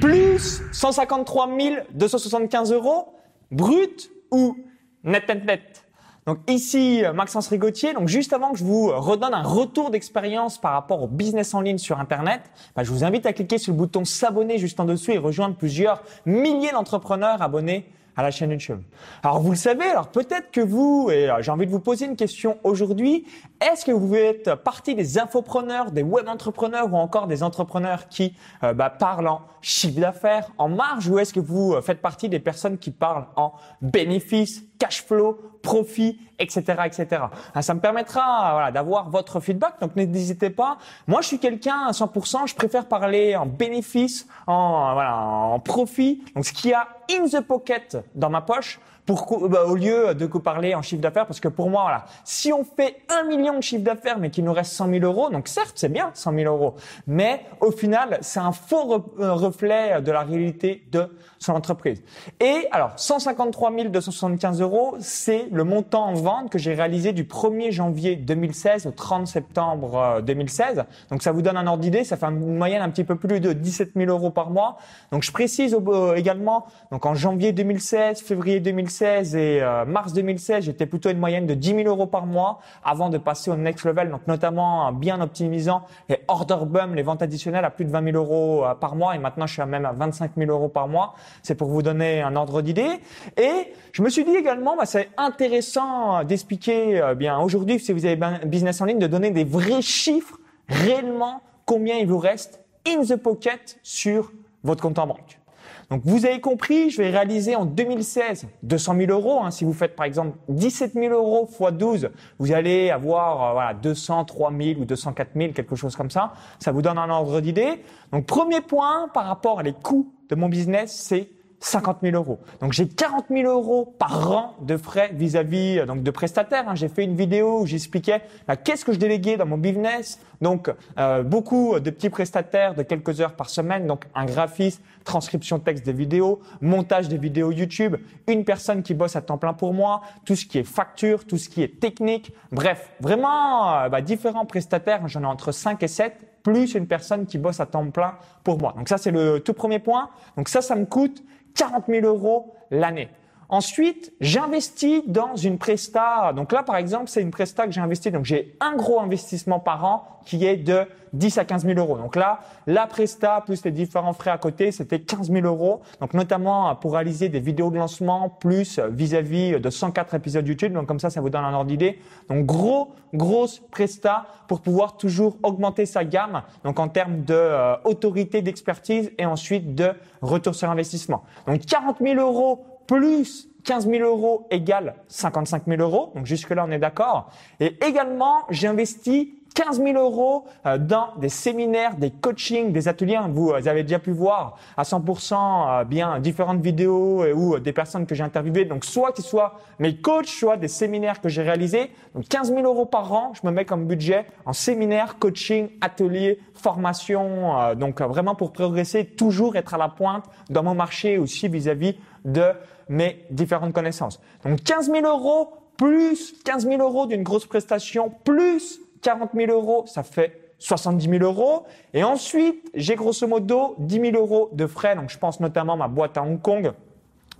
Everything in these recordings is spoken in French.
plus 153 275 euros brut ou net net net. Donc ici Maxence Rigotier. Donc juste avant que je vous redonne un retour d'expérience par rapport au business en ligne sur Internet, bah, je vous invite à cliquer sur le bouton s'abonner juste en dessous et rejoindre plusieurs milliers d'entrepreneurs abonnés à la chaîne YouTube. Alors vous le savez, alors peut-être que vous, et euh, j'ai envie de vous poser une question aujourd'hui, est-ce que vous êtes partie des infopreneurs, des web entrepreneurs ou encore des entrepreneurs qui euh, bah, parlent en chiffre d'affaires, en marge, ou est-ce que vous euh, faites partie des personnes qui parlent en bénéfices, cash flow, profit, etc., etc. Ah, ça me permettra voilà, d'avoir votre feedback. Donc n'hésitez pas. Moi, je suis quelqu'un à 100%. Je préfère parler en bénéfice, en voilà, en profit. Donc ce qu'il y a in the pocket dans ma poche pour, bah, au lieu de parler en chiffre d'affaires, parce que pour moi, voilà, si on fait un million de chiffre d'affaires, mais qu'il nous reste 100 000 euros, donc certes, c'est bien 100 000 euros, mais au final, c'est un faux euh, reflet de la réalité de son entreprise. Et alors, 153 275 euros, c'est le montant en vente que j'ai réalisé du 1er janvier 2016 au 30 septembre 2016. Euh, donc ça vous donne un ordre d'idée, ça fait une moyenne un petit peu plus de 17 000 euros par mois. Donc je précise euh, également, donc en janvier 2016, février 2016, et euh, mars 2016, j'étais plutôt une moyenne de 10 000 euros par mois avant de passer au next level, donc notamment bien optimisant les order bum, les ventes additionnelles à plus de 20 000 euros euh, par mois et maintenant je suis même à 25 000 euros par mois. C'est pour vous donner un ordre d'idée. Et je me suis dit également, bah, c'est intéressant d'expliquer euh, bien aujourd'hui, si vous avez un business en ligne, de donner des vrais chiffres réellement combien il vous reste in the pocket sur votre compte en banque. Donc vous avez compris, je vais réaliser en 2016 200 000 euros. Hein. Si vous faites par exemple 17 000 euros x 12, vous allez avoir euh, voilà 200, 3 000 ou 204 000, quelque chose comme ça. Ça vous donne un ordre d'idée. Donc premier point par rapport à les coûts de mon business, c'est 50 000 euros. Donc j'ai 40 000 euros par an de frais vis-à-vis euh, donc de prestataires. Hein. J'ai fait une vidéo où j'expliquais bah, qu'est-ce que je déléguais dans mon business. Donc euh, beaucoup de petits prestataires de quelques heures par semaine. Donc un graphiste, transcription texte des vidéos, montage des vidéos YouTube, une personne qui bosse à temps plein pour moi, tout ce qui est facture, tout ce qui est technique. Bref, vraiment euh, bah, différents prestataires. J'en ai entre 5 et 7 plus une personne qui bosse à temps plein pour moi. Donc ça, c'est le tout premier point. Donc ça, ça me coûte 40 000 euros l'année. Ensuite, j'investis dans une presta. Donc là, par exemple, c'est une presta que j'ai investi. Donc j'ai un gros investissement par an qui est de 10 à 15 000 euros. Donc là, la presta plus les différents frais à côté, c'était 15 000 euros. Donc notamment pour réaliser des vidéos de lancement plus vis-à-vis de 104 épisodes YouTube. Donc comme ça, ça vous donne un ordre d'idée. Donc gros, grosse presta pour pouvoir toujours augmenter sa gamme. Donc en termes de euh, autorité, d'expertise et ensuite de retour sur investissement. Donc 40 000 euros plus 15 000 euros égale 55 000 euros. Donc jusque-là, on est d'accord. Et également, j'ai investi 15 000 euros euh, dans des séminaires, des coachings, des ateliers. Vous avez déjà pu voir à 100% euh, bien différentes vidéos euh, ou des personnes que j'ai interviewées. Donc soit qui soient mes coachs, soit des séminaires que j'ai réalisés. Donc 15 000 euros par an, je me mets comme budget en séminaire, coaching, atelier, formation. Donc vraiment pour progresser, toujours être à la pointe dans mon marché aussi vis-à-vis de mes différentes connaissances. Donc 15 000 euros plus 15 000 euros d'une grosse prestation plus 40 000 euros, ça fait 70 000 euros. Et ensuite, j'ai grosso modo 10 000 euros de frais. Donc, je pense notamment à ma boîte à Hong Kong,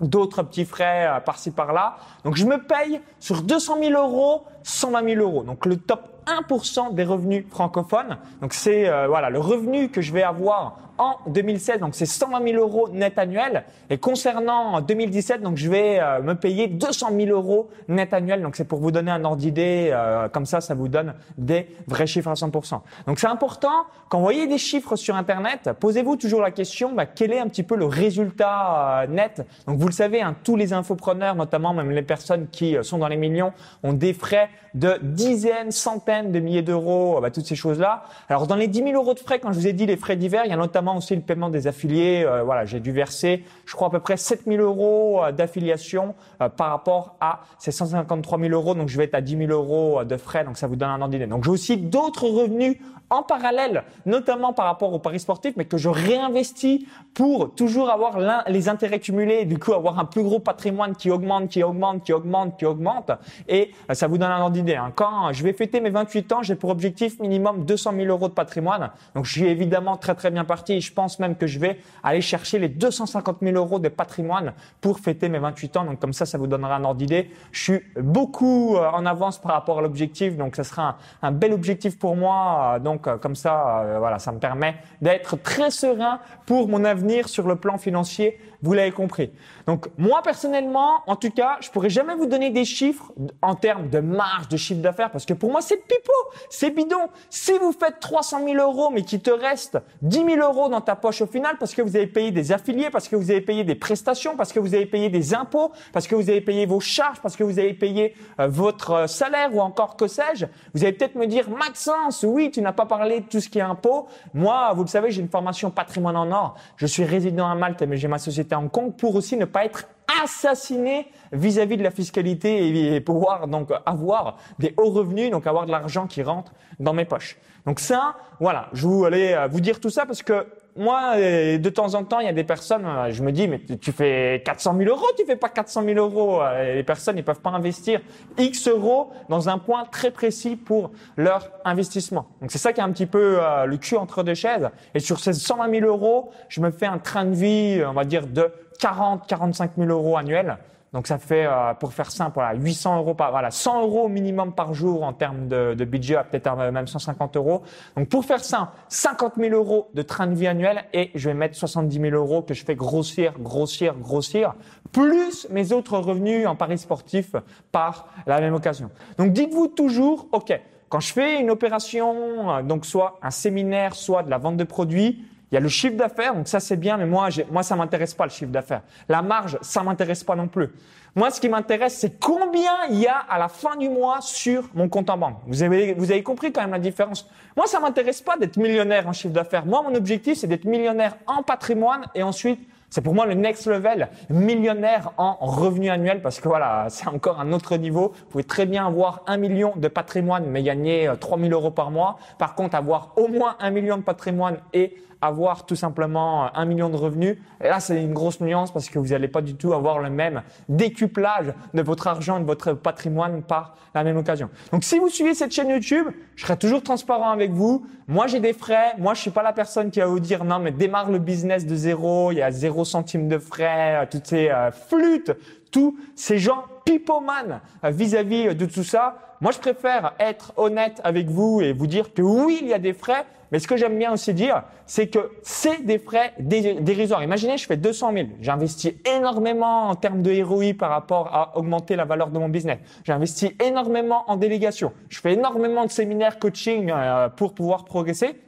d'autres petits frais euh, par-ci par-là. Donc, je me paye sur 200 000 euros 120 000 euros. Donc, le top 1% des revenus francophones. Donc, c'est euh, voilà le revenu que je vais avoir en 2016, donc c'est 120 000 euros net annuel. Et concernant 2017, donc je vais euh, me payer 200 000 euros net annuel. Donc c'est pour vous donner un ordre d'idée, euh, comme ça, ça vous donne des vrais chiffres à 100%. Donc c'est important, quand vous voyez des chiffres sur Internet, posez-vous toujours la question, bah, quel est un petit peu le résultat euh, net? Donc vous le savez, hein, tous les infopreneurs, notamment même les personnes qui sont dans les millions, ont des frais de dizaines, centaines de milliers d'euros, bah, toutes ces choses-là. Alors dans les 10 000 euros de frais, quand je vous ai dit les frais divers, il y a notamment aussi le paiement des affiliés. Euh, voilà, j'ai dû verser, je crois à peu près 7000 euros euh, d'affiliation euh, par rapport à ces 153 000 euros. Donc je vais être à 10 000 euros de frais. Donc ça vous donne un ordre d'idée. Donc j'ai aussi d'autres revenus en parallèle, notamment par rapport au paris sportif, mais que je réinvestis pour toujours avoir les intérêts cumulés, du coup avoir un plus gros patrimoine qui augmente, qui augmente, qui augmente, qui augmente. Et ça vous donne un ordre d'idée. Hein. Quand je vais fêter mes 28 ans, j'ai pour objectif minimum 200 000 euros de patrimoine. Donc je suis évidemment très très bien parti et je pense même que je vais aller chercher les 250 000 euros de patrimoine pour fêter mes 28 ans. Donc comme ça, ça vous donnera un ordre d'idée. Je suis beaucoup euh, en avance par rapport à l'objectif, donc ça sera un, bel objectif pour moi. Donc comme ça, voilà, ça me permet d'être très serein pour mon avenir sur le plan financier vous l'avez compris. Donc moi personnellement, en tout cas, je pourrais jamais vous donner des chiffres en termes de marge de chiffre d'affaires parce que pour moi c'est pipeau, c'est bidon. Si vous faites 300 000 euros mais qu'il te reste 10 000 euros dans ta poche au final parce que vous avez payé des affiliés, parce que vous avez payé des prestations, parce que vous avez payé des impôts, parce que vous avez payé vos charges, parce que vous avez payé euh, votre euh, salaire ou encore que sais-je, vous allez peut-être me dire Maxence, oui, tu n'as pas parlé de tout ce qui est impôt. Moi, vous le savez, j'ai une formation patrimoine en or. Je suis résident à Malte mais j'ai ma société en compte pour aussi ne pas être assassiné vis-à-vis de la fiscalité et pouvoir donc avoir des hauts revenus, donc avoir de l'argent qui rentre dans mes poches. Donc ça, voilà, je voulais euh, vous dire tout ça parce que moi, euh, de temps en temps, il y a des personnes, euh, je me dis, mais tu fais 400 000 euros, tu fais pas 400 000 euros. Les personnes, ils peuvent pas investir X euros dans un point très précis pour leur investissement. Donc c'est ça qui est un petit peu le cul entre deux chaises. Et sur ces 120 000 euros, je me fais un train de vie, on va dire, de 40, 45 000 euros annuels. Donc ça fait, euh, pour faire simple, voilà, 800 euros par, voilà, 100 euros minimum par jour en termes de, de budget, peut-être même 150 euros. Donc pour faire simple, 50 000 euros de train de vie annuel et je vais mettre 70 000 euros que je fais grossir, grossir, grossir, plus mes autres revenus en paris sportif par la même occasion. Donc dites-vous toujours, ok, quand je fais une opération, euh, donc soit un séminaire, soit de la vente de produits, il y a le chiffre d'affaires, donc ça c'est bien, mais moi, moi ça m'intéresse pas le chiffre d'affaires. La marge, ça m'intéresse pas non plus. Moi, ce qui m'intéresse, c'est combien il y a à la fin du mois sur mon compte en banque. Vous avez, vous avez compris quand même la différence. Moi, ça m'intéresse pas d'être millionnaire en chiffre d'affaires. Moi, mon objectif, c'est d'être millionnaire en patrimoine et ensuite c'est pour moi le next level, millionnaire en revenu annuel, parce que voilà, c'est encore un autre niveau. Vous pouvez très bien avoir un million de patrimoine, mais gagner 3000 euh, euros par mois. Par contre, avoir au moins un million de patrimoine et avoir tout simplement un million de revenus. Et là, c'est une grosse nuance parce que vous n'allez pas du tout avoir le même décuplage de votre argent, de votre patrimoine par la même occasion. Donc, si vous suivez cette chaîne YouTube, je serai toujours transparent avec vous. Moi, j'ai des frais. Moi, je suis pas la personne qui va vous dire non, mais démarre le business de zéro. Il y a zéro centime de frais, toutes ces euh, flûtes, tous ces gens pipoman euh, vis-à-vis de tout ça. Moi, je préfère être honnête avec vous et vous dire que oui, il y a des frais, mais ce que j'aime bien aussi dire, c'est que c'est des frais dérisoires. Imaginez, je fais 200 000. J'investis énormément en termes de ROI par rapport à augmenter la valeur de mon business. J'investis énormément en délégation. Je fais énormément de séminaires coaching euh, pour pouvoir progresser.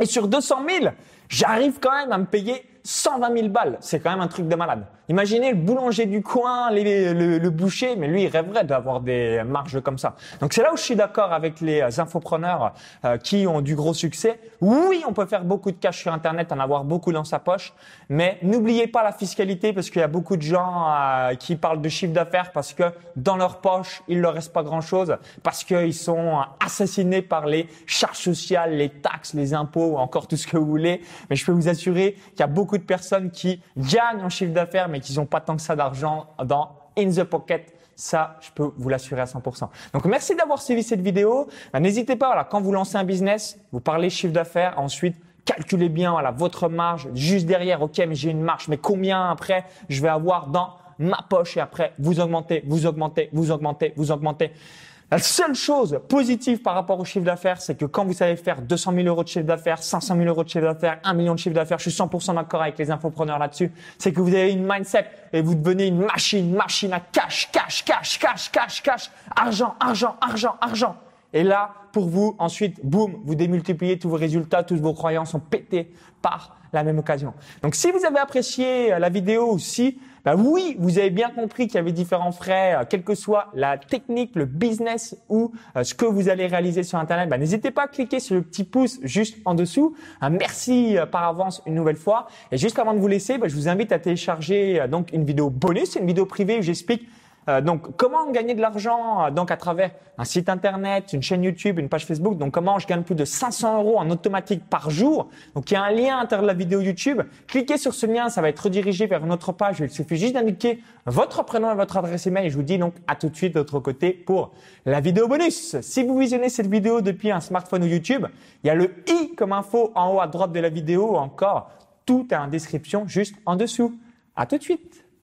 Et sur 200 000, j'arrive quand même à me payer 120 000 balles. C'est quand même un truc de malade. Imaginez le boulanger du coin, le, boucher, mais lui, il rêverait d'avoir des marges comme ça. Donc c'est là où je suis d'accord avec les infopreneurs euh, qui ont du gros succès. Oui, on peut faire beaucoup de cash sur Internet, en avoir beaucoup dans sa poche, mais n'oubliez pas la fiscalité parce qu'il y a beaucoup de gens euh, qui parlent de chiffre d'affaires parce que dans leur poche, il leur reste pas grand-chose, parce qu'ils sont assassinés par les charges sociales, les taxes, les impôts, encore tout ce que vous voulez. Mais je peux vous assurer qu'il y a beaucoup de personnes qui gagnent en chiffre d'affaires mais qu'ils n'ont pas tant que ça d'argent dans in the pocket. Ça, je peux vous l'assurer à 100%. Donc, merci d'avoir suivi cette vidéo. Ben, n'hésitez pas, voilà, quand vous lancez un business, vous parlez chiffre d'affaires, ensuite, calculez bien voilà, votre marge juste derrière. Ok, mais j'ai une marge, mais combien après je vais avoir dans ma poche? Et après vous augmentez, vous augmentez, vous augmentez, vous augmentez. La seule chose positive par rapport au chiffre d'affaires, c'est que quand vous savez faire 200 000 euros de chiffre d'affaires, 500 000 euros de chiffre d'affaires, 1 million de chiffre d'affaires, je suis 100% d'accord avec les infopreneurs là-dessus, c'est que vous avez une mindset et vous devenez une machine, machine à cash, cash, cash, cash, cash, cash, argent, argent, argent, argent. Et là, pour vous, ensuite, boum, vous démultipliez tous vos résultats, toutes vos croyances sont pétées par la même occasion. Donc, si vous avez apprécié la vidéo ou si bah oui, vous avez bien compris qu'il y avait différents frais, euh, quelle que soit la technique, le business ou euh, ce que vous allez réaliser sur Internet. Bah, n'hésitez pas à cliquer sur le petit pouce juste en dessous. Merci euh, par avance une nouvelle fois. Et juste avant de vous laisser, bah, je vous invite à télécharger donc une vidéo bonus, une vidéo privée où j'explique Euh, donc, comment gagner de l'argent euh, donc à travers un site internet, une chaîne YouTube, une page Facebook? Donc, comment je gagne plus de 500 euros en automatique par jour? Donc, il y a un lien à l'intérieur de la vidéo YouTube. Cliquez sur ce lien, ça va être redirigé vers une autre page. Il suffit juste d'indiquer votre prénom et votre adresse email. Et je vous dis donc à tout de suite de l'autre côté pour la vidéo bonus. Si vous visionnez cette vidéo depuis un smartphone ou YouTube, il y a le i comme info en haut à droite de la vidéo. Encore, tout est en description juste en dessous. À tout de suite.